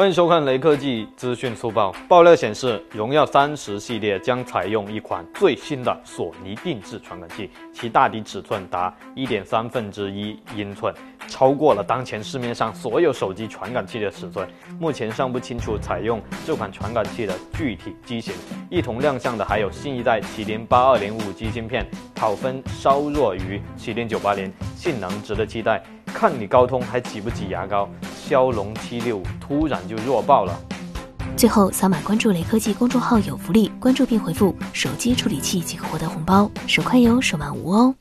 欢迎收看雷科技资讯速报。爆料显示，荣耀三十系列将采用一款最新的索尼定制传感器，其大底尺寸达一点三分之一英寸，超过了当前市面上所有手机传感器的尺寸。目前尚不清楚采用这款传感器的具体机型。一同亮相的还有新一代麒麟八二零五 G 芯片，跑分稍弱于麒麟九八零，性能值得期待。看你高通还挤不挤牙膏？骁龙七六突然就弱爆了。最后扫码关注雷科技公众号有福利，关注并回复“手机处理器”即可获得红包，手快有，手慢无哦。